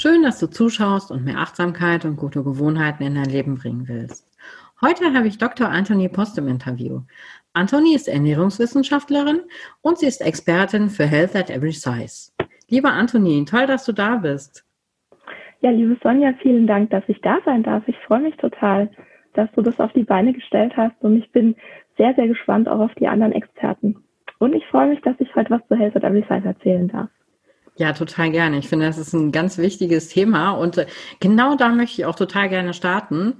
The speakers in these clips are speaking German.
Schön, dass du zuschaust und mehr Achtsamkeit und gute Gewohnheiten in dein Leben bringen willst. Heute habe ich Dr. Anthony Post im Interview. Anthony ist Ernährungswissenschaftlerin und sie ist Expertin für Health at Every Size. Lieber Anthony, toll, dass du da bist. Ja, liebe Sonja, vielen Dank, dass ich da sein darf. Ich freue mich total, dass du das auf die Beine gestellt hast und ich bin sehr, sehr gespannt auch auf die anderen Experten. Und ich freue mich, dass ich heute was zu Health at Every Size erzählen darf. Ja, total gerne. Ich finde, das ist ein ganz wichtiges Thema und äh, genau da möchte ich auch total gerne starten.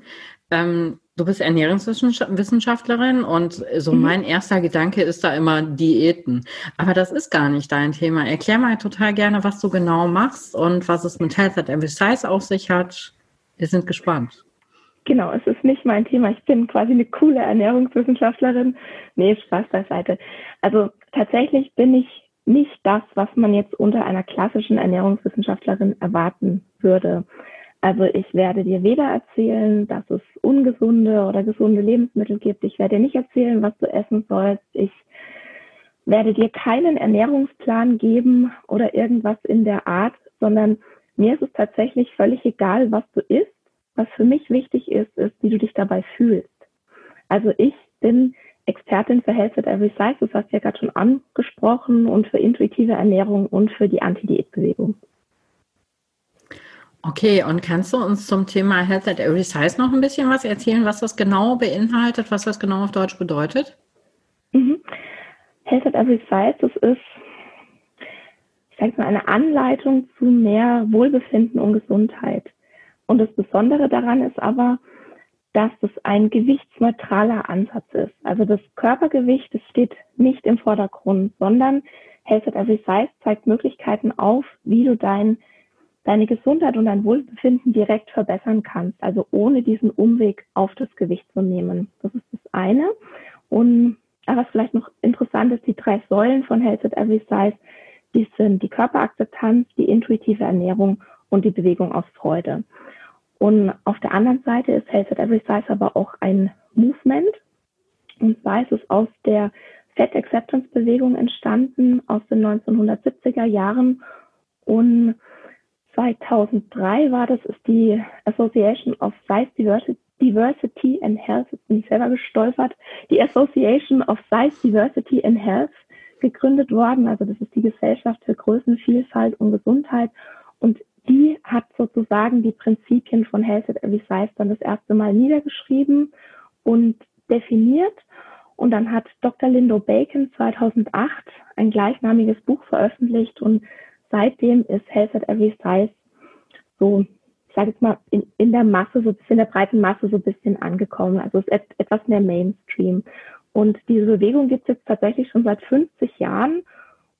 Ähm, du bist Ernährungswissenschaftlerin und so mhm. mein erster Gedanke ist da immer Diäten. Aber das ist gar nicht dein Thema. Erklär mal total gerne, was du genau machst und was es mit Health at Every Size auf sich hat. Wir sind gespannt. Genau, es ist nicht mein Thema. Ich bin quasi eine coole Ernährungswissenschaftlerin. Nee, Spaß beiseite. Also tatsächlich bin ich nicht das, was man jetzt unter einer klassischen Ernährungswissenschaftlerin erwarten würde. Also ich werde dir weder erzählen, dass es ungesunde oder gesunde Lebensmittel gibt. Ich werde dir nicht erzählen, was du essen sollst. Ich werde dir keinen Ernährungsplan geben oder irgendwas in der Art, sondern mir ist es tatsächlich völlig egal, was du isst. Was für mich wichtig ist, ist, wie du dich dabei fühlst. Also ich bin Expertin für Health at Every Size, das hast du ja gerade schon angesprochen, und für intuitive Ernährung und für die Anti-Diät-Bewegung. Okay, und kannst du uns zum Thema Health at Every Size noch ein bisschen was erzählen, was das genau beinhaltet, was das genau auf Deutsch bedeutet? Mhm. Health at Every Size, das ist, ich sage mal, eine Anleitung zu mehr Wohlbefinden und Gesundheit. Und das Besondere daran ist aber, dass das ein gewichtsneutraler Ansatz ist. Also das Körpergewicht, das steht nicht im Vordergrund, sondern Health at Every Size zeigt Möglichkeiten auf, wie du dein, deine Gesundheit und dein Wohlbefinden direkt verbessern kannst, also ohne diesen Umweg auf das Gewicht zu nehmen. Das ist das eine. Und was vielleicht noch interessant ist, die drei Säulen von Health at Every Size, die sind die Körperakzeptanz, die intuitive Ernährung und die Bewegung aus Freude. Und auf der anderen Seite ist Health at Every Size aber auch ein Movement. Und zwar ist es aus der Fat Acceptance Bewegung entstanden aus den 1970er Jahren. Und 2003 war das, ist die Association of Size Diversity, Diversity and Health, jetzt bin ich selber gestolpert, die Association of Size Diversity and Health gegründet worden. Also das ist die Gesellschaft für Größenvielfalt und Gesundheit. Und die hat sozusagen die Prinzipien von Health at Every Size dann das erste Mal niedergeschrieben und definiert. Und dann hat Dr. Lindo Bacon 2008 ein gleichnamiges Buch veröffentlicht und seitdem ist Health at Every Size so, ich sage jetzt mal, in, in der Masse, so in der breiten Masse so ein bisschen angekommen. Also ist etwas mehr Mainstream. Und diese Bewegung gibt es jetzt tatsächlich schon seit 50 Jahren.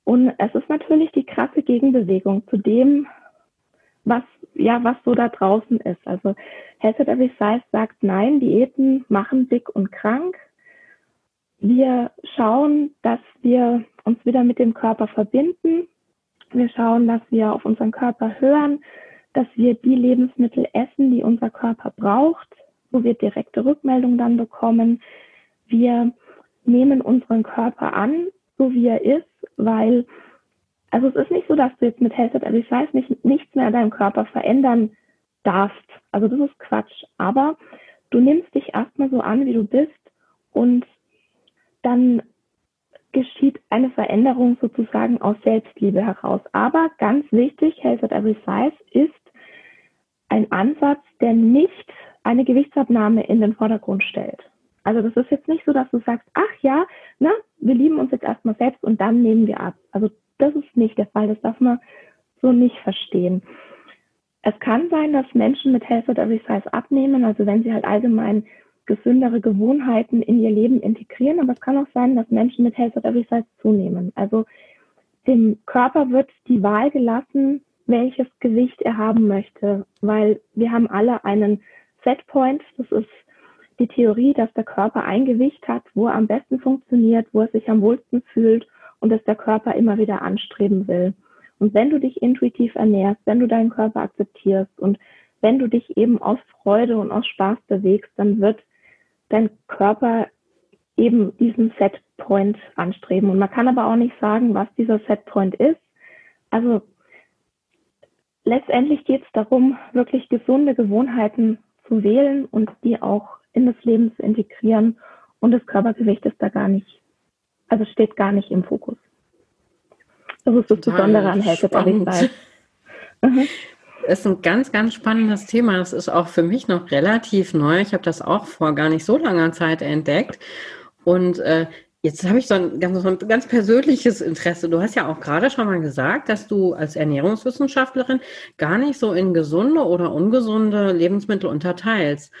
Und es ist natürlich die krasse Gegenbewegung zu dem, was, ja, was so da draußen ist. Also Health at Every Size sagt, nein, Diäten machen dick und krank. Wir schauen, dass wir uns wieder mit dem Körper verbinden. Wir schauen, dass wir auf unseren Körper hören, dass wir die Lebensmittel essen, die unser Körper braucht, wo wir direkte Rückmeldung dann bekommen. Wir nehmen unseren Körper an, so wie er ist, weil also es ist nicht so, dass du jetzt mit Health at Every Size nicht, nichts mehr an deinem Körper verändern darfst. Also das ist Quatsch. Aber du nimmst dich erstmal so an, wie du bist und dann geschieht eine Veränderung sozusagen aus Selbstliebe heraus. Aber ganz wichtig, Health at Every Size ist ein Ansatz, der nicht eine Gewichtsabnahme in den Vordergrund stellt. Also das ist jetzt nicht so, dass du sagst, ach ja, na, wir lieben uns jetzt erstmal selbst und dann nehmen wir ab. Also das ist nicht der Fall. Das darf man so nicht verstehen. Es kann sein, dass Menschen mit Health at Every Size abnehmen, also wenn sie halt allgemein gesündere Gewohnheiten in ihr Leben integrieren, aber es kann auch sein, dass Menschen mit Health at Every Size zunehmen. Also dem Körper wird die Wahl gelassen, welches Gewicht er haben möchte, weil wir haben alle einen Setpoint, das ist die Theorie, dass der Körper ein Gewicht hat, wo er am besten funktioniert, wo er sich am wohlsten fühlt und dass der Körper immer wieder anstreben will. Und wenn du dich intuitiv ernährst, wenn du deinen Körper akzeptierst und wenn du dich eben aus Freude und aus Spaß bewegst, dann wird dein Körper eben diesen Setpoint anstreben. Und man kann aber auch nicht sagen, was dieser Setpoint ist. Also letztendlich geht es darum, wirklich gesunde Gewohnheiten zu wählen und die auch in das Leben zu integrieren. Und das Körpergewicht ist da gar nicht, also steht gar nicht im Fokus. Das ist das Besondere an Health Body mhm. ist ein ganz, ganz spannendes Thema. Das ist auch für mich noch relativ neu. Ich habe das auch vor gar nicht so langer Zeit entdeckt. Und äh, jetzt habe ich so ein ganz, so ein ganz persönliches Interesse. Du hast ja auch gerade schon mal gesagt, dass du als Ernährungswissenschaftlerin gar nicht so in gesunde oder ungesunde Lebensmittel unterteilst.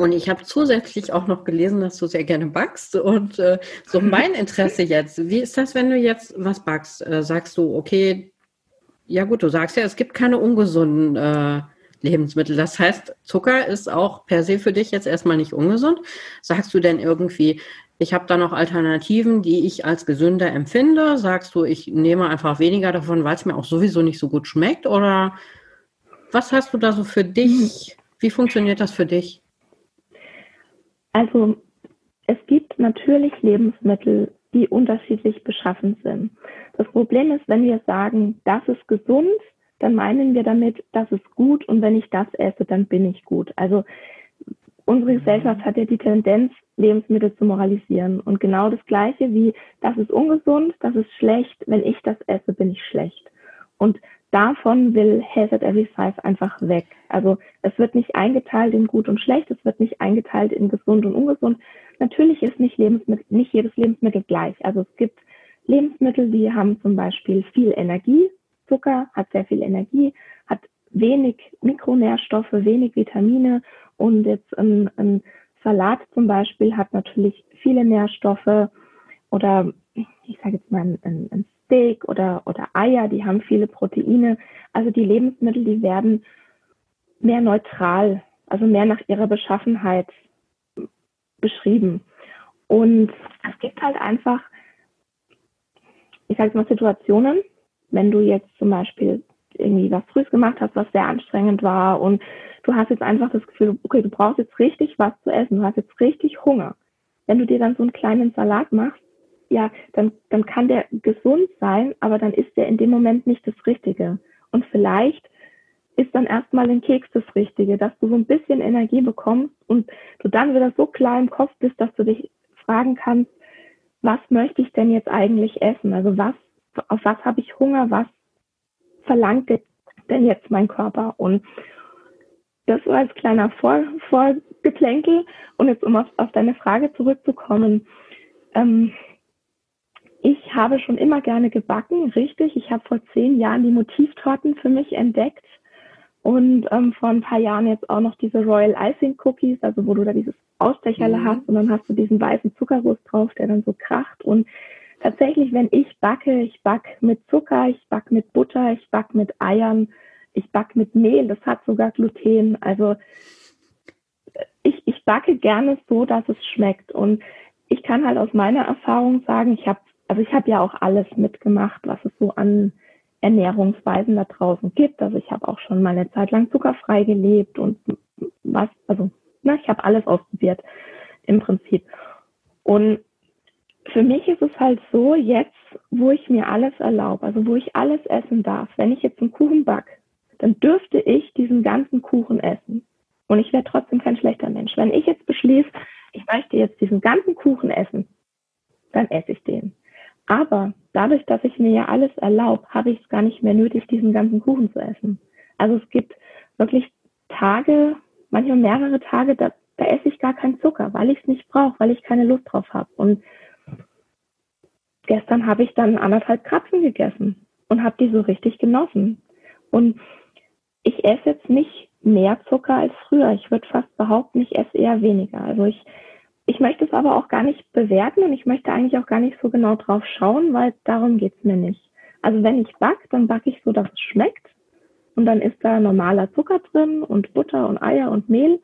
Und ich habe zusätzlich auch noch gelesen, dass du sehr gerne backst. Und äh, so mein Interesse jetzt, wie ist das, wenn du jetzt was backst? Äh, sagst du, okay, ja gut, du sagst ja, es gibt keine ungesunden äh, Lebensmittel. Das heißt, Zucker ist auch per se für dich jetzt erstmal nicht ungesund. Sagst du denn irgendwie, ich habe da noch Alternativen, die ich als gesünder empfinde? Sagst du, ich nehme einfach weniger davon, weil es mir auch sowieso nicht so gut schmeckt? Oder was hast du da so für dich? Wie funktioniert das für dich? Also es gibt natürlich Lebensmittel, die unterschiedlich beschaffen sind. Das Problem ist, wenn wir sagen, das ist gesund, dann meinen wir damit, das ist gut und wenn ich das esse, dann bin ich gut. Also unsere Gesellschaft hat ja die Tendenz, Lebensmittel zu moralisieren. Und genau das Gleiche wie, das ist ungesund, das ist schlecht, wenn ich das esse, bin ich schlecht. Und davon will at Every Size einfach weg. Also es wird nicht eingeteilt in gut und schlecht, es wird nicht eingeteilt in gesund und ungesund. Natürlich ist nicht, Lebensmittel, nicht jedes Lebensmittel gleich. Also es gibt Lebensmittel, die haben zum Beispiel viel Energie. Zucker hat sehr viel Energie, hat wenig Mikronährstoffe, wenig Vitamine und jetzt ein, ein Salat zum Beispiel hat natürlich viele Nährstoffe oder ich sage jetzt mal ein, ein Steak oder, oder Eier, die haben viele Proteine. Also die Lebensmittel, die werden mehr neutral, also mehr nach ihrer Beschaffenheit beschrieben. Und es gibt halt einfach, ich sage mal, Situationen, wenn du jetzt zum Beispiel irgendwie was früh gemacht hast, was sehr anstrengend war und du hast jetzt einfach das Gefühl, okay, du brauchst jetzt richtig was zu essen, du hast jetzt richtig Hunger. Wenn du dir dann so einen kleinen Salat machst, ja, dann, dann kann der gesund sein, aber dann ist der in dem Moment nicht das Richtige. Und vielleicht ist dann erstmal ein Keks das Richtige, dass du so ein bisschen Energie bekommst und du dann wieder so klar im Kopf bist, dass du dich fragen kannst, was möchte ich denn jetzt eigentlich essen? Also was, auf was habe ich Hunger? Was verlangt denn jetzt mein Körper? Und das war als kleiner Vor Vorgeplänkel. Und jetzt, um auf, auf deine Frage zurückzukommen, ähm, ich habe schon immer gerne gebacken, richtig. Ich habe vor zehn Jahren die Motivtorten für mich entdeckt und ähm, vor ein paar Jahren jetzt auch noch diese Royal Icing Cookies, also wo du da dieses Ausstecherle mhm. hast und dann hast du diesen weißen Zuckerguss drauf, der dann so kracht. Und tatsächlich, wenn ich backe, ich back mit Zucker, ich back mit Butter, ich back mit Eiern, ich back mit Mehl, das hat sogar Gluten. Also ich, ich backe gerne so, dass es schmeckt. Und ich kann halt aus meiner Erfahrung sagen, ich habe also ich habe ja auch alles mitgemacht, was es so an Ernährungsweisen da draußen gibt. Also ich habe auch schon mal eine Zeit lang zuckerfrei gelebt und was, also na, ich habe alles ausprobiert im Prinzip. Und für mich ist es halt so, jetzt, wo ich mir alles erlaube, also wo ich alles essen darf, wenn ich jetzt einen Kuchen back, dann dürfte ich diesen ganzen Kuchen essen. Und ich wäre trotzdem kein schlechter Mensch. Wenn ich jetzt beschließe, ich möchte jetzt diesen ganzen Kuchen essen, dann esse ich den. Aber dadurch, dass ich mir ja alles erlaube, habe ich es gar nicht mehr nötig, diesen ganzen Kuchen zu essen. Also es gibt wirklich Tage, manchmal mehrere Tage, da, da esse ich gar keinen Zucker, weil ich es nicht brauche, weil ich keine Lust drauf habe. Und gestern habe ich dann anderthalb Krapfen gegessen und habe die so richtig genossen. Und ich esse jetzt nicht mehr Zucker als früher. Ich würde fast behaupten, ich esse eher weniger. Also ich, ich möchte es aber auch gar nicht bewerten und ich möchte eigentlich auch gar nicht so genau drauf schauen, weil darum geht's mir nicht. Also wenn ich backe, dann backe ich so, dass es schmeckt. Und dann ist da normaler Zucker drin und Butter und Eier und Mehl.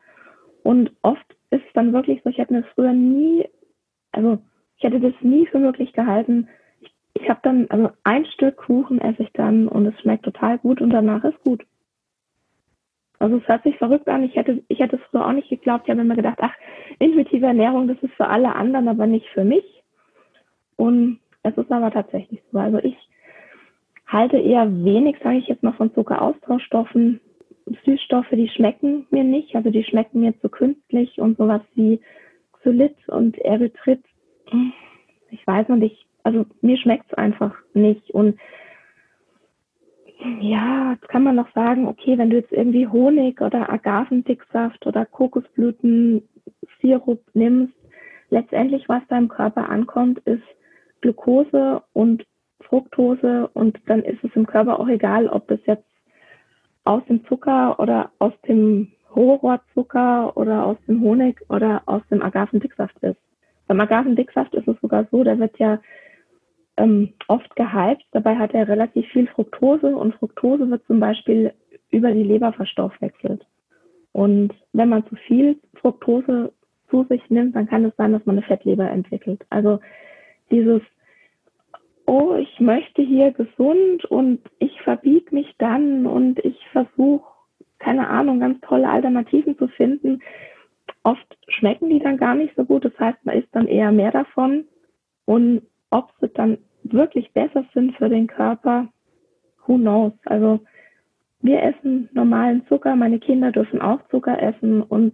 Und oft ist es dann wirklich so, ich hätte mir das früher nie, also ich hätte das nie für möglich gehalten. Ich, ich habe dann, also ein Stück Kuchen esse ich dann und es schmeckt total gut und danach ist gut. Also es hört sich verrückt an. Ich hätte, ich hätte es früher auch nicht geglaubt. Ich habe immer gedacht, ach, intuitive Ernährung, das ist für alle anderen, aber nicht für mich. Und es ist aber tatsächlich so. Also ich halte eher wenig, sage ich jetzt mal, von Zuckeraustauschstoffen. Süßstoffe, die schmecken mir nicht. Also die schmecken mir zu künstlich und sowas wie Xylit und Erythrit. Ich weiß noch nicht. Also mir schmeckt es einfach nicht. Und ja, jetzt kann man noch sagen, okay, wenn du jetzt irgendwie Honig oder Agavendicksaft oder Kokosblüten-Sirup nimmst, letztendlich, was da im Körper ankommt, ist Glucose und Fructose und dann ist es im Körper auch egal, ob das jetzt aus dem Zucker oder aus dem Rohrzucker oder aus dem Honig oder aus dem Agavendicksaft ist. Beim Agavendicksaft ist es sogar so, der wird ja ähm, oft gehypt. Dabei hat er relativ viel Fructose und Fructose wird zum Beispiel über die Leber verstoffwechselt. Und wenn man zu viel Fructose zu sich nimmt, dann kann es sein, dass man eine Fettleber entwickelt. Also dieses, oh, ich möchte hier gesund und ich verbiege mich dann und ich versuche, keine Ahnung, ganz tolle Alternativen zu finden. Oft schmecken die dann gar nicht so gut. Das heißt, man isst dann eher mehr davon. Und ob sie dann wirklich besser sind für den Körper, who knows? Also wir essen normalen Zucker, meine Kinder dürfen auch Zucker essen und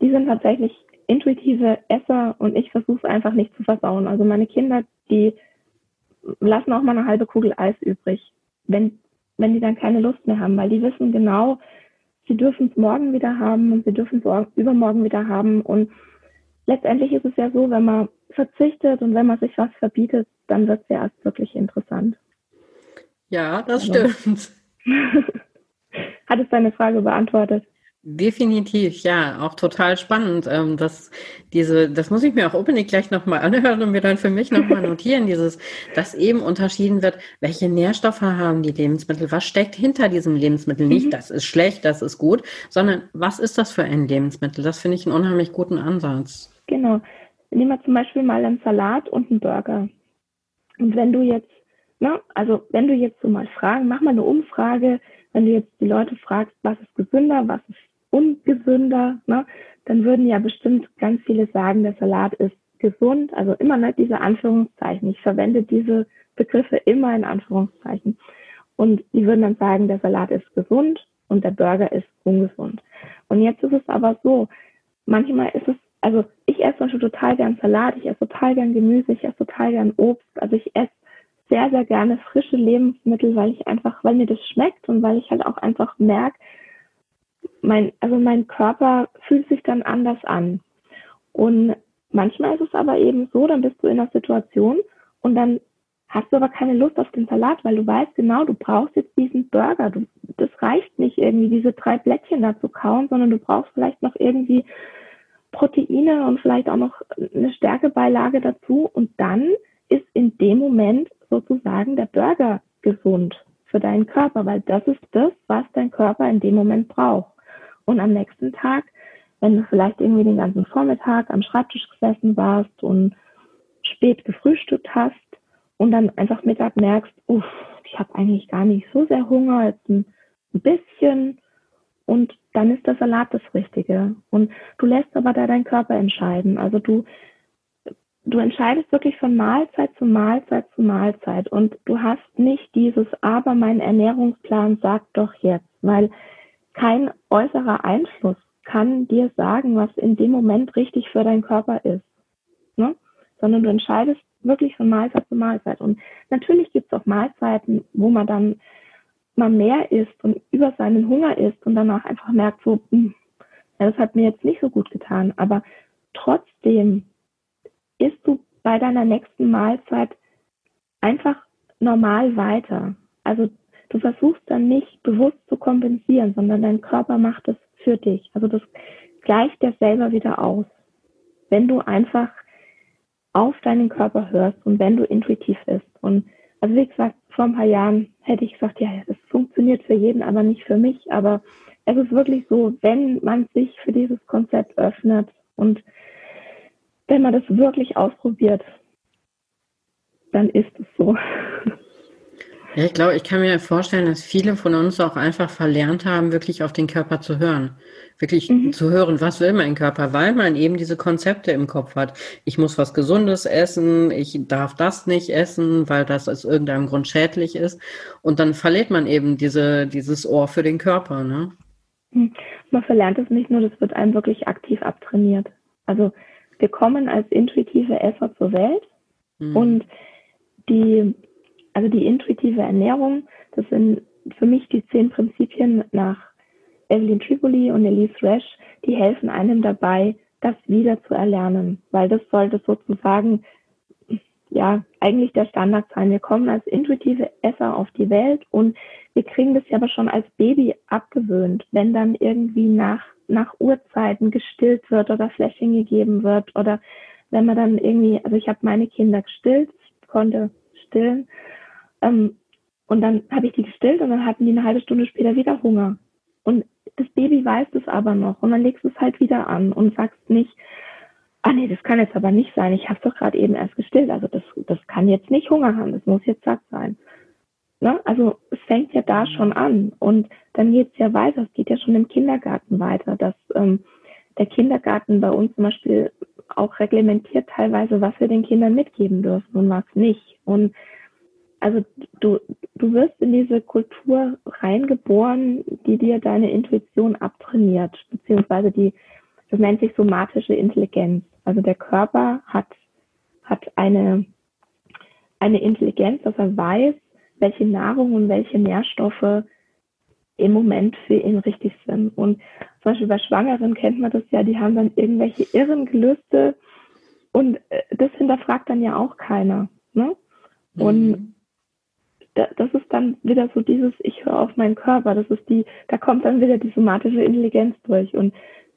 die sind tatsächlich intuitive Esser und ich versuche es einfach nicht zu versauen. Also meine Kinder, die lassen auch mal eine halbe Kugel Eis übrig, wenn, wenn die dann keine Lust mehr haben, weil die wissen genau, sie dürfen es morgen wieder haben und sie dürfen es übermorgen wieder haben und letztendlich ist es ja so, wenn man verzichtet und wenn man sich was verbietet, dann wird es ja erst wirklich interessant. Ja, das also. stimmt. Hat es deine Frage beantwortet? Definitiv, ja, auch total spannend. Ähm, das, diese, das muss ich mir auch unbedingt gleich nochmal anhören und mir dann für mich nochmal notieren, dieses, dass eben unterschieden wird, welche Nährstoffe haben die Lebensmittel, was steckt hinter diesem Lebensmittel. Nicht, mhm. das ist schlecht, das ist gut, sondern was ist das für ein Lebensmittel? Das finde ich einen unheimlich guten Ansatz. Genau. Nehmen wir zum Beispiel mal einen Salat und einen Burger. Und wenn du jetzt, ne, also wenn du jetzt so mal fragen, mach mal eine Umfrage, wenn du jetzt die Leute fragst, was ist gesünder, was ist ungesünder, ne, dann würden ja bestimmt ganz viele sagen, der Salat ist gesund. Also immer nicht diese Anführungszeichen. Ich verwende diese Begriffe immer in Anführungszeichen. Und die würden dann sagen, der Salat ist gesund und der Burger ist ungesund. Und jetzt ist es aber so, manchmal ist es, also ich esse zum Beispiel total gern Salat, ich esse total gern Gemüse, ich esse total gern Obst. Also ich esse sehr, sehr gerne frische Lebensmittel, weil ich einfach, weil mir das schmeckt und weil ich halt auch einfach merke, mein, also mein Körper fühlt sich dann anders an. Und manchmal ist es aber eben so, dann bist du in einer Situation und dann hast du aber keine Lust auf den Salat, weil du weißt genau, du brauchst jetzt diesen Burger. Du, das reicht nicht irgendwie, diese drei Blättchen da zu kauen, sondern du brauchst vielleicht noch irgendwie Proteine und vielleicht auch noch eine Stärkebeilage dazu. Und dann ist in dem Moment sozusagen der Burger gesund für deinen Körper, weil das ist das, was dein Körper in dem Moment braucht. Und am nächsten Tag, wenn du vielleicht irgendwie den ganzen Vormittag am Schreibtisch gesessen warst und spät gefrühstückt hast und dann einfach Mittag merkst, uff, ich habe eigentlich gar nicht so sehr Hunger, jetzt ein, bisschen und dann ist der Salat das Richtige. Und du lässt aber da deinen Körper entscheiden. Also du, du entscheidest wirklich von Mahlzeit zu Mahlzeit zu Mahlzeit und du hast nicht dieses, aber mein Ernährungsplan sagt doch jetzt, weil kein äußerer Einfluss kann dir sagen, was in dem Moment richtig für deinen Körper ist. Ne? Sondern du entscheidest wirklich von Mahlzeit zu Mahlzeit. Und natürlich gibt es auch Mahlzeiten, wo man dann mal mehr isst und über seinen Hunger isst und danach einfach merkt, so, mh, hm, das hat mir jetzt nicht so gut getan, aber trotzdem isst du bei deiner nächsten Mahlzeit einfach normal weiter. Also du versuchst dann nicht bewusst zu kompensieren, sondern dein Körper macht es für dich. Also das gleicht der selber wieder aus. Wenn du einfach auf deinen Körper hörst und wenn du intuitiv isst. Und also wie gesagt, vor ein paar Jahren hätte ich gesagt, ja, das funktioniert für jeden, aber nicht für mich. Aber es ist wirklich so, wenn man sich für dieses Konzept öffnet und wenn man das wirklich ausprobiert, dann ist es so. Ja, ich glaube, ich kann mir vorstellen, dass viele von uns auch einfach verlernt haben, wirklich auf den Körper zu hören. Wirklich mhm. zu hören, was will mein Körper, weil man eben diese Konzepte im Kopf hat. Ich muss was Gesundes essen, ich darf das nicht essen, weil das aus irgendeinem Grund schädlich ist. Und dann verliert man eben diese, dieses Ohr für den Körper. Ne? Mhm. Man verlernt es nicht nur, das wird einem wirklich aktiv abtrainiert. Also wir kommen als intuitive Esser zur Welt mhm. und die also die intuitive Ernährung, das sind für mich die zehn Prinzipien nach Evelyn Tripoli und Elise Resch, die helfen einem dabei, das wieder zu erlernen, weil das sollte sozusagen ja eigentlich der Standard sein. Wir kommen als intuitive Esser auf die Welt und wir kriegen das ja aber schon als Baby abgewöhnt, wenn dann irgendwie nach nach Uhrzeiten gestillt wird oder Fläschchen gegeben wird oder wenn man dann irgendwie, also ich habe meine Kinder gestillt, konnte stillen ähm, und dann habe ich die gestillt und dann hatten die eine halbe Stunde später wieder Hunger. Und das Baby weiß das aber noch. Und dann legst du es halt wieder an und sagst nicht, ah nee, das kann jetzt aber nicht sein. Ich habe doch gerade eben erst gestillt. Also das, das kann jetzt nicht Hunger haben. Das muss jetzt satt sein. Ne? Also es fängt ja da schon an. Und dann geht es ja weiter. Es geht ja schon im Kindergarten weiter, dass ähm, der Kindergarten bei uns zum Beispiel auch reglementiert teilweise, was wir den Kindern mitgeben dürfen und was nicht. Und also du, du wirst in diese Kultur reingeboren, die dir deine Intuition abtrainiert, beziehungsweise die, das nennt sich somatische Intelligenz. Also der Körper hat, hat eine, eine Intelligenz, dass er weiß, welche Nahrung und welche Nährstoffe im Moment für ihn richtig sind. Und zum Beispiel bei Schwangeren kennt man das ja, die haben dann irgendwelche irren Gelüste und äh, das hinterfragt dann ja auch keiner. Ne? Und mhm das ist dann wieder so dieses, ich höre auf meinen Körper, das ist die, da kommt dann wieder die somatische Intelligenz durch. Und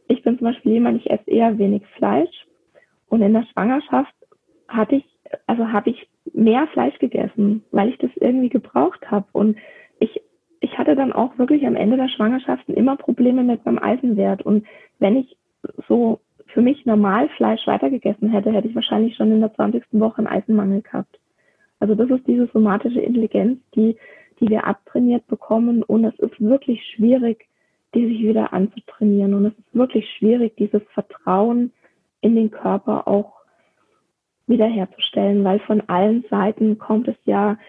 ich bin zum Beispiel jemand, ich esse eher wenig Fleisch. Und in der Schwangerschaft hatte ich, also habe ich mehr Fleisch gegessen, weil ich das irgendwie gebraucht habe. Und ich, ich hatte dann auch wirklich am Ende der Schwangerschaften immer Probleme mit meinem Eisenwert. Und wenn ich so für mich normal Fleisch weitergegessen hätte, hätte ich wahrscheinlich schon in der 20. Woche einen Eisenmangel gehabt. Also das ist diese somatische Intelligenz, die, die wir abtrainiert bekommen und es ist wirklich schwierig, die sich wieder anzutrainieren und es ist wirklich schwierig, dieses Vertrauen in den Körper auch wiederherzustellen, weil von allen Seiten kommt es ja,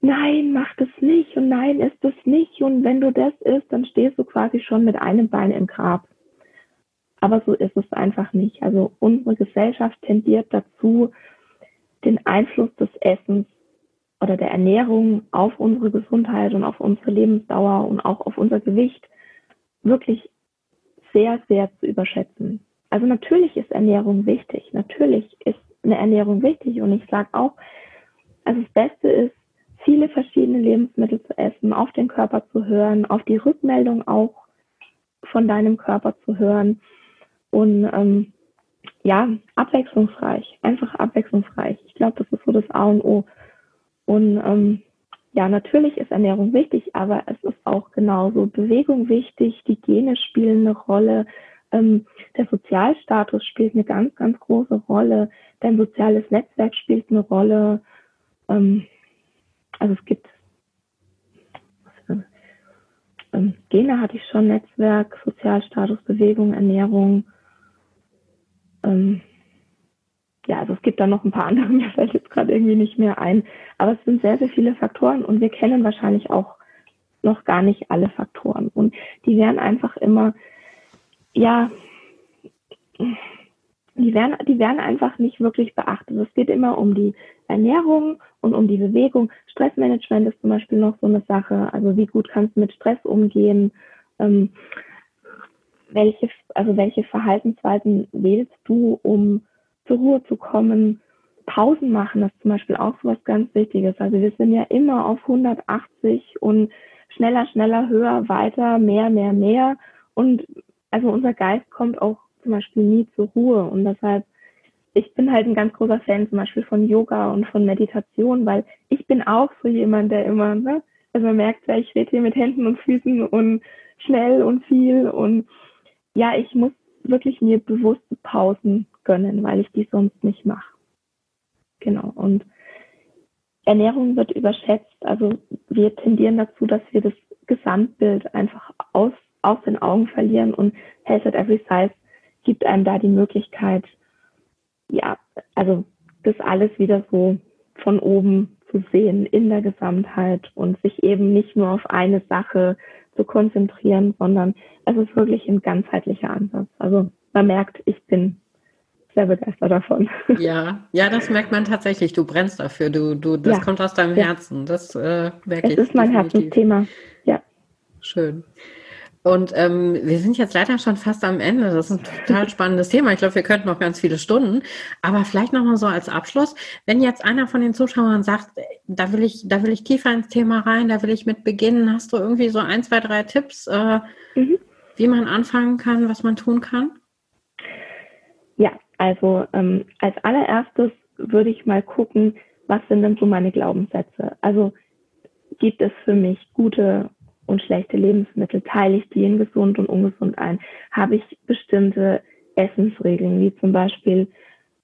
nein, mach das nicht und nein, ist das nicht und wenn du das isst, dann stehst du quasi schon mit einem Bein im Grab. Aber so ist es einfach nicht. Also unsere Gesellschaft tendiert dazu, den Einfluss des Essens oder der Ernährung auf unsere Gesundheit und auf unsere Lebensdauer und auch auf unser Gewicht wirklich sehr, sehr zu überschätzen. Also natürlich ist Ernährung wichtig. Natürlich ist eine Ernährung wichtig und ich sage auch, also das Beste ist, viele verschiedene Lebensmittel zu essen, auf den Körper zu hören, auf die Rückmeldung auch von deinem Körper zu hören und ähm, ja, abwechslungsreich, einfach abwechslungsreich. Ich glaube, das ist so das A und O. Und ähm, ja, natürlich ist Ernährung wichtig, aber es ist auch genauso Bewegung wichtig, die Gene spielen eine Rolle, ähm, der Sozialstatus spielt eine ganz, ganz große Rolle, dein soziales Netzwerk spielt eine Rolle. Ähm, also es gibt ähm, Gene hatte ich schon, Netzwerk, Sozialstatus, Bewegung, Ernährung, ähm, ja, also es gibt da noch ein paar andere, mir fällt jetzt gerade irgendwie nicht mehr ein. Aber es sind sehr, sehr viele Faktoren und wir kennen wahrscheinlich auch noch gar nicht alle Faktoren. Und die werden einfach immer, ja, die werden, die werden einfach nicht wirklich beachtet. Es geht immer um die Ernährung und um die Bewegung. Stressmanagement ist zum Beispiel noch so eine Sache. Also wie gut kannst du mit Stress umgehen? Ähm, welche, also welche Verhaltensweisen wählst du, um zur Ruhe zu kommen? Pausen machen, das ist zum Beispiel auch so was ganz Wichtiges. Also wir sind ja immer auf 180 und schneller, schneller, höher, weiter, mehr, mehr, mehr. Und also unser Geist kommt auch zum Beispiel nie zur Ruhe. Und deshalb, ich bin halt ein ganz großer Fan zum Beispiel von Yoga und von Meditation, weil ich bin auch so jemand, der immer, ne, also man merkt ich rede hier mit Händen und Füßen und schnell und viel und ja, ich muss wirklich mir bewusste Pausen gönnen, weil ich die sonst nicht mache. Genau. Und Ernährung wird überschätzt. Also wir tendieren dazu, dass wir das Gesamtbild einfach aus, aus den Augen verlieren und Health at Every Size gibt einem da die Möglichkeit, ja, also das alles wieder so von oben zu sehen in der Gesamtheit und sich eben nicht nur auf eine Sache zu konzentrieren, sondern es ist wirklich ein ganzheitlicher Ansatz. Also man merkt, ich bin sehr begeistert davon. Ja, ja, das merkt man tatsächlich. Du brennst dafür. Du, du, das ja. kommt aus deinem ja. Herzen. Das äh, merke es ich. Es ist mein definitiv. Herzensthema. Ja. Schön. Und ähm, wir sind jetzt leider schon fast am Ende. Das ist ein total spannendes Thema. Ich glaube, wir könnten noch ganz viele Stunden. Aber vielleicht noch mal so als Abschluss, wenn jetzt einer von den Zuschauern sagt, da will ich, da will ich tiefer ins Thema rein, da will ich mit beginnen, hast du irgendwie so ein, zwei, drei Tipps, äh, mhm. wie man anfangen kann, was man tun kann? Ja, also ähm, als allererstes würde ich mal gucken, was sind denn so meine Glaubenssätze? Also gibt es für mich gute und schlechte Lebensmittel? Teile ich die in gesund und ungesund ein? Habe ich bestimmte Essensregeln, wie zum Beispiel,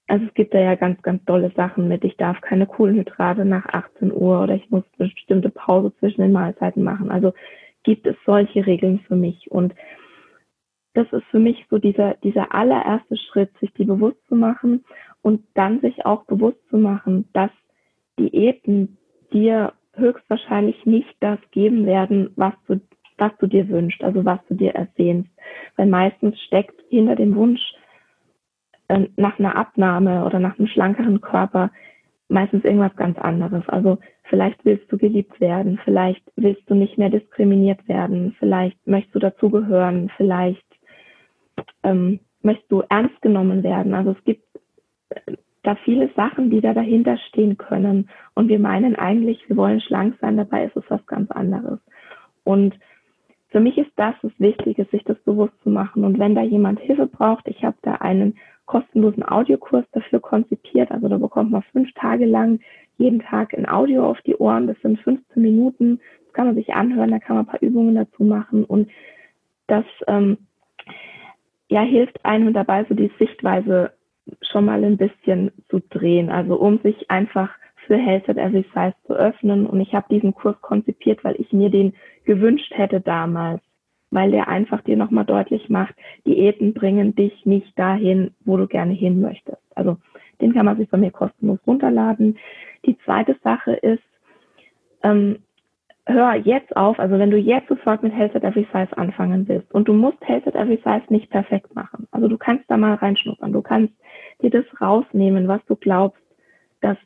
also es gibt da ja ganz, ganz tolle Sachen mit, ich darf keine Kohlenhydrate nach 18 Uhr oder ich muss eine bestimmte Pause zwischen den Mahlzeiten machen. Also gibt es solche Regeln für mich und das ist für mich so dieser, dieser allererste Schritt, sich die bewusst zu machen und dann sich auch bewusst zu machen, dass Diäten dir höchstwahrscheinlich nicht das geben werden, was du, was du dir wünschst, also was du dir ersehnst. Weil meistens steckt hinter dem Wunsch äh, nach einer Abnahme oder nach einem schlankeren Körper meistens irgendwas ganz anderes. Also vielleicht willst du geliebt werden, vielleicht willst du nicht mehr diskriminiert werden, vielleicht möchtest du dazugehören, vielleicht ähm, möchtest du ernst genommen werden. Also es gibt da viele Sachen, die da dahinter stehen können. Und wir meinen eigentlich, wir wollen schlank sein, dabei ist es was ganz anderes. Und für mich ist das das Wichtige, sich das bewusst zu machen. Und wenn da jemand Hilfe braucht, ich habe da einen kostenlosen Audiokurs dafür konzipiert. Also da bekommt man fünf Tage lang jeden Tag ein Audio auf die Ohren. Das sind 15 Minuten. Das kann man sich anhören, da kann man ein paar Übungen dazu machen. Und das ähm, ja, hilft einem dabei, so die Sichtweise schon mal ein bisschen zu drehen. Also um sich einfach für Health at Every Size zu öffnen. Und ich habe diesen Kurs konzipiert, weil ich mir den gewünscht hätte damals, weil der einfach dir nochmal deutlich macht, Diäten bringen dich nicht dahin, wo du gerne hin möchtest. Also den kann man sich von mir kostenlos runterladen. Die zweite Sache ist, ähm, hör jetzt auf, also wenn du jetzt sofort mit Health at Every Size anfangen willst und du musst Health at Every Size nicht perfekt machen. Also du kannst da mal reinschnuppern, du kannst dir das rausnehmen, was du glaubst, dass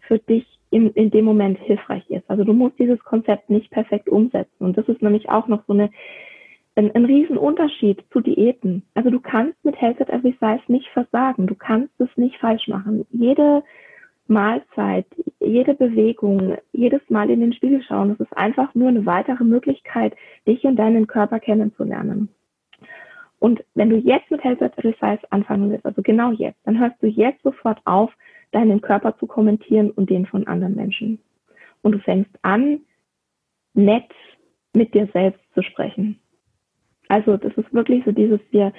für dich in, in dem Moment hilfreich ist. Also du musst dieses Konzept nicht perfekt umsetzen. Und das ist nämlich auch noch so eine, ein, ein Riesenunterschied zu Diäten. Also du kannst mit Health at Every Size nicht versagen. Du kannst es nicht falsch machen. Jede Mahlzeit, jede Bewegung, jedes Mal in den Spiegel schauen, das ist einfach nur eine weitere Möglichkeit, dich und deinen Körper kennenzulernen. Und wenn du jetzt mit Health at Size anfangen willst, also genau jetzt, dann hörst du jetzt sofort auf, deinen Körper zu kommentieren und den von anderen Menschen. Und du fängst an, nett mit dir selbst zu sprechen. Also das ist wirklich so dieses, wir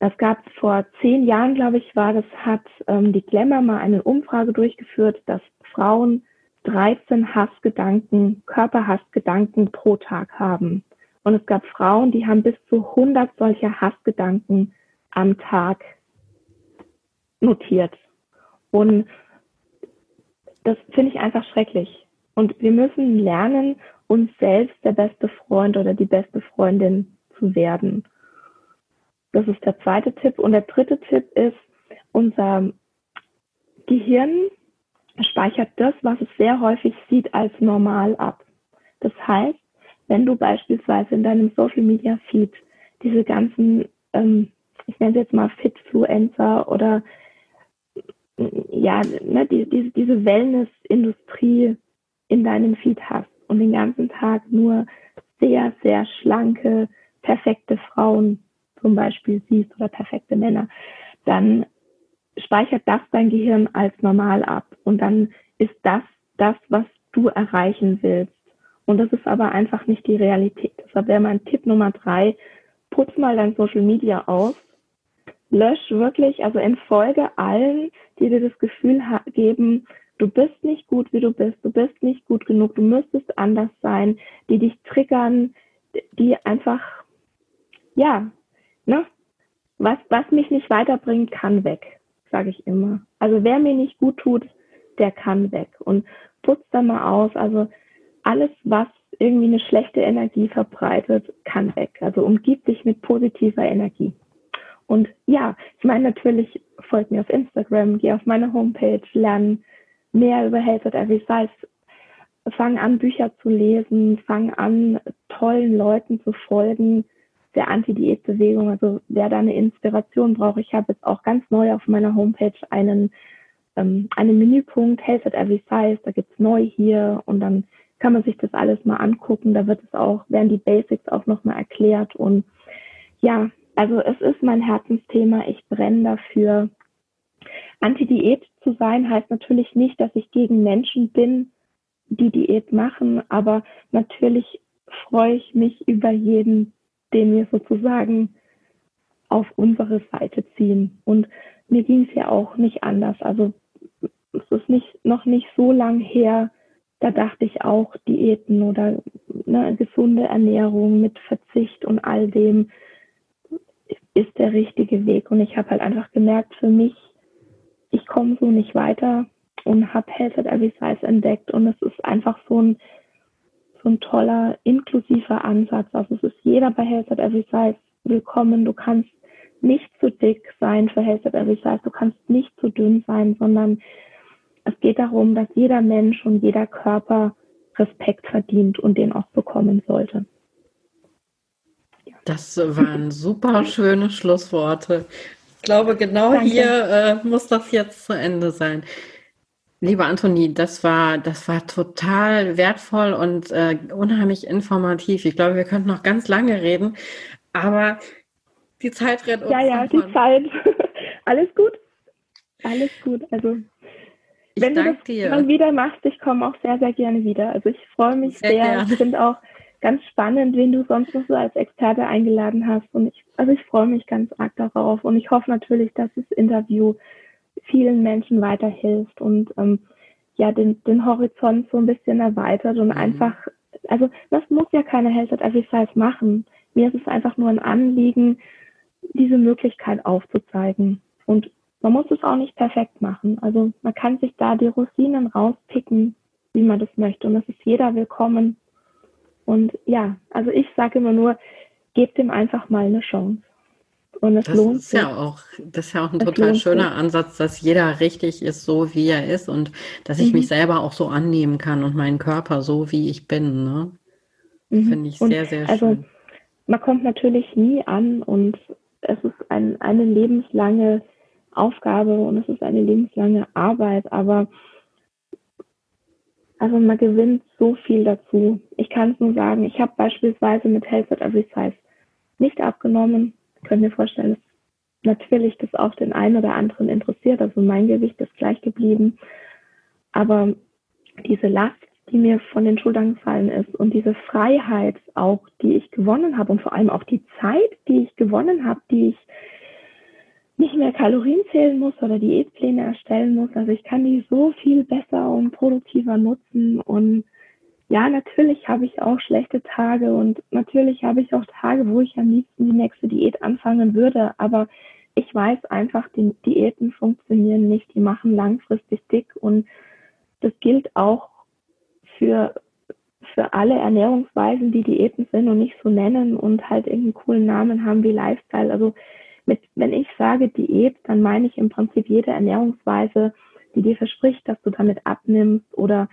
das gab vor zehn Jahren, glaube ich, war das, hat ähm, die Glamour mal eine Umfrage durchgeführt, dass Frauen 13 Hassgedanken, Körperhassgedanken pro Tag haben. Und es gab Frauen, die haben bis zu 100 solcher Hassgedanken am Tag notiert. Und das finde ich einfach schrecklich. Und wir müssen lernen, uns selbst der beste Freund oder die beste Freundin zu werden. Das ist der zweite Tipp. Und der dritte Tipp ist, unser Gehirn speichert das, was es sehr häufig sieht, als normal ab. Das heißt, wenn du beispielsweise in deinem Social Media Feed diese ganzen, ähm, ich nenne es jetzt mal Fitfluencer oder ja, ne, die, die, diese Wellness-Industrie in deinem Feed hast und den ganzen Tag nur sehr, sehr schlanke, perfekte Frauen zum Beispiel siehst oder perfekte Männer, dann speichert das dein Gehirn als normal ab und dann ist das das, was du erreichen willst. Und das ist aber einfach nicht die Realität. Deshalb wäre mein Tipp Nummer drei, putz mal dein Social Media aus, lösch wirklich, also entfolge allen, die dir das Gefühl geben, du bist nicht gut, wie du bist, du bist nicht gut genug, du müsstest anders sein, die dich triggern, die einfach, ja, ne, was, was mich nicht weiterbringt, kann weg, sage ich immer. Also wer mir nicht gut tut, der kann weg. Und putz da mal aus. Also alles, was irgendwie eine schlechte Energie verbreitet, kann weg. Also umgib dich mit positiver Energie. Und ja, ich meine natürlich, folgt mir auf Instagram, geh auf meine Homepage, lern mehr über Health at Every Size, fang an, Bücher zu lesen, fang an, tollen Leuten zu folgen, der Anti-Diät-Bewegung. Also wer da eine Inspiration braucht, ich habe jetzt auch ganz neu auf meiner Homepage einen, ähm, einen Menüpunkt, Health at Every Size, da gibt's neu hier und dann kann man sich das alles mal angucken. Da wird es auch, werden die Basics auch nochmal erklärt. Und ja, also es ist mein Herzensthema. Ich brenne dafür. Anti-Diät zu sein heißt natürlich nicht, dass ich gegen Menschen bin, die Diät machen, aber natürlich freue ich mich über jeden, den wir sozusagen auf unsere Seite ziehen. Und mir ging es ja auch nicht anders. Also es ist nicht, noch nicht so lang her, da dachte ich auch, Diäten oder ne, gesunde Ernährung mit Verzicht und all dem ist der richtige Weg. Und ich habe halt einfach gemerkt, für mich, ich komme so nicht weiter und habe Health at Every Size entdeckt. Und es ist einfach so ein, so ein toller, inklusiver Ansatz. Also es ist jeder bei Health at Every Size willkommen. Du kannst nicht zu dick sein für Health at Every Size. Du kannst nicht zu dünn sein, sondern es geht darum, dass jeder Mensch und jeder Körper Respekt verdient und den auch bekommen sollte. Das waren super schöne Schlussworte. Ich glaube, genau Danke. hier äh, muss das jetzt zu Ende sein. Lieber Anthony, das war, das war total wertvoll und äh, unheimlich informativ. Ich glaube, wir könnten noch ganz lange reden, aber die Zeit rennt uns. Ja, ja, die Zeit. Alles gut. Alles gut. Also ich wenn du das dir. mal wieder machst, ich komme auch sehr, sehr gerne wieder. Also ich freue mich sehr. sehr. Ich finde auch, ganz spannend, wen du sonst noch so als Experte eingeladen hast. Und ich, also ich freue mich ganz arg darauf. Und ich hoffe natürlich, dass das Interview vielen Menschen weiterhilft und ähm, ja, den, den Horizont so ein bisschen erweitert und mhm. einfach, also das muss ja keine Health at Every Size machen. Mir ist es einfach nur ein Anliegen, diese Möglichkeit aufzuzeigen. Und man muss es auch nicht perfekt machen. Also man kann sich da die Rosinen rauspicken, wie man das möchte. Und es ist jeder willkommen, und ja, also ich sage immer nur, gebt ihm einfach mal eine Chance. Und es das lohnt ist sich. Ja auch, das ist ja auch ein es total schöner sich. Ansatz, dass jeder richtig ist, so wie er ist und dass ich mhm. mich selber auch so annehmen kann und meinen Körper so, wie ich bin. Ne? Mhm. Finde ich und sehr, sehr also, schön. Man kommt natürlich nie an und es ist ein, eine lebenslange Aufgabe und es ist eine lebenslange Arbeit, aber also man gewinnt so viel dazu. Ich kann es nur sagen, ich habe beispielsweise mit Health at Every Size nicht abgenommen. Könnte mir vorstellen, dass natürlich das auch den einen oder anderen interessiert. Also mein Gewicht ist gleich geblieben. Aber diese Last, die mir von den Schultern gefallen ist und diese Freiheit auch, die ich gewonnen habe und vor allem auch die Zeit, die ich gewonnen habe, die ich nicht mehr Kalorien zählen muss oder Diätpläne erstellen muss. Also ich kann die so viel besser und produktiver nutzen. Und ja, natürlich habe ich auch schlechte Tage und natürlich habe ich auch Tage, wo ich am liebsten die nächste Diät anfangen würde. Aber ich weiß einfach, die Diäten funktionieren nicht. Die machen langfristig dick und das gilt auch für für alle Ernährungsweisen, die Diäten sind und nicht so nennen und halt irgendeinen coolen Namen haben wie Lifestyle. Also mit, wenn ich sage Diät, dann meine ich im Prinzip jede Ernährungsweise, die dir verspricht, dass du damit abnimmst oder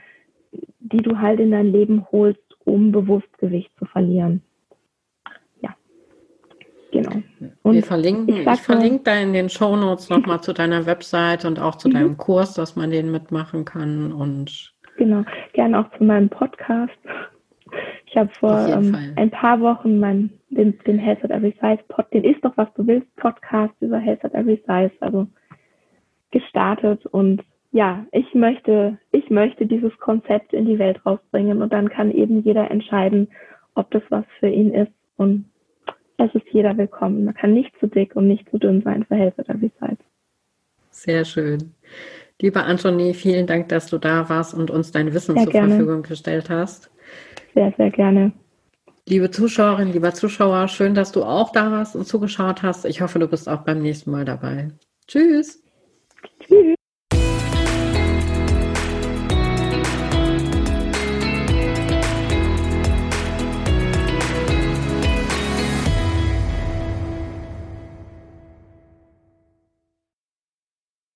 die du halt in dein Leben holst, um bewusst Gewicht zu verlieren. Ja. Genau. Und wir verlinken, ich, ich verlinke da in den Show Notes nochmal zu deiner Website und auch zu mhm. deinem Kurs, dass man den mitmachen kann und genau, gerne auch zu meinem Podcast. Ich habe vor ähm, ein paar Wochen mein, den, den Health at Every Size Pod, den ist doch was du willst Podcast über Health at Every Size, also gestartet und ja, ich möchte, ich möchte dieses Konzept in die Welt rausbringen und dann kann eben jeder entscheiden, ob das was für ihn ist und es ist jeder willkommen. Man kann nicht zu dick und nicht zu dünn sein für at Every Size. Sehr schön. Lieber Anthony, vielen Dank, dass du da warst und uns dein Wissen sehr zur gerne. Verfügung gestellt hast. Sehr, sehr gerne. Liebe Zuschauerinnen, lieber Zuschauer, schön, dass du auch da warst und zugeschaut hast. Ich hoffe, du bist auch beim nächsten Mal dabei. Tschüss. Tschüss.